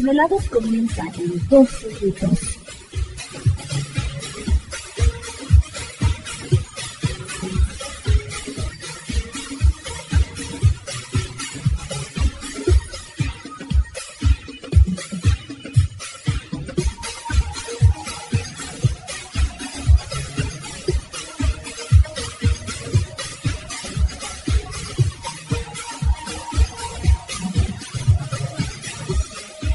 Los desvelados comienzan en 2 minutos.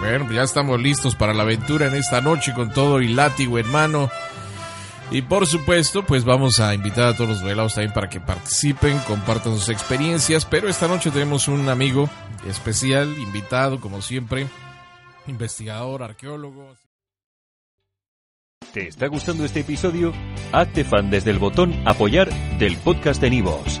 Bueno, pues ya estamos listos para la aventura en esta noche con todo y látigo en mano. Y por supuesto, pues vamos a invitar a todos los velados también para que participen, compartan sus experiencias. Pero esta noche tenemos un amigo especial, invitado, como siempre, investigador, arqueólogo. ¿Te está gustando este episodio? Hazte fan desde el botón Apoyar del podcast de Nivos.